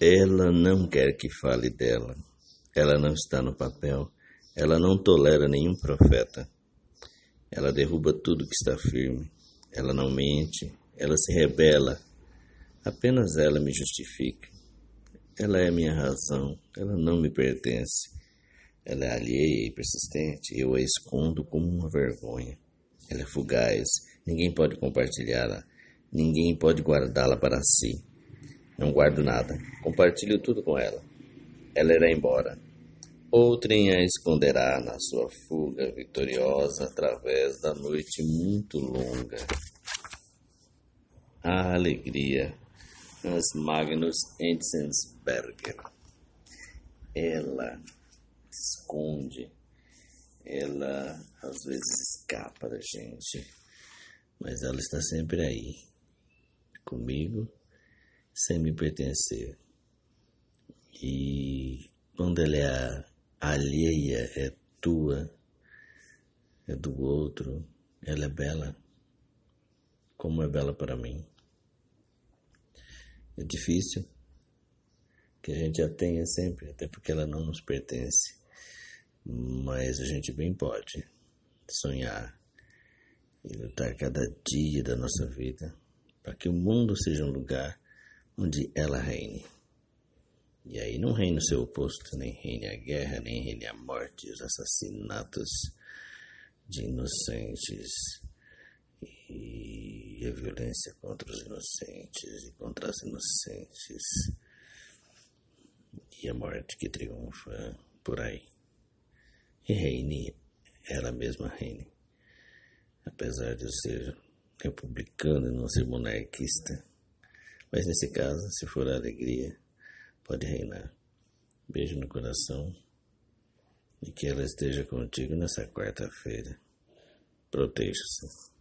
Ela não quer que fale dela. Ela não está no papel. Ela não tolera nenhum profeta. Ela derruba tudo que está firme. Ela não mente. Ela se rebela. Apenas ela me justifica. Ela é minha razão. Ela não me pertence. Ela é alheia e persistente. Eu a escondo como uma vergonha. Ela é fugaz. Ninguém pode compartilhá-la. Ninguém pode guardá-la para si. Não guardo nada. Compartilho tudo com ela. Ela irá embora. Outrem a esconderá na sua fuga vitoriosa através da noite muito longa. A alegria. Hans Magnus Enzensberger. Ela esconde. Ela às vezes escapa da gente, mas ela está sempre aí, comigo sem me pertencer. E quando ela é alheia, é tua, é do outro, ela é bela, como é bela para mim. É difícil que a gente a tenha sempre, até porque ela não nos pertence. Mas a gente bem pode sonhar e lutar cada dia da nossa vida para que o mundo seja um lugar onde ela reine. E aí não reine o seu oposto, nem reine a guerra, nem reine a morte, os assassinatos de inocentes e a violência contra os inocentes e contra as inocentes e a morte que triunfa por aí. E reine, ela mesma reine. Apesar de eu ser republicano e não ser monarquista, mas nesse caso, se for a alegria, pode reinar. Beijo no coração e que ela esteja contigo nessa quarta-feira. Proteja-se.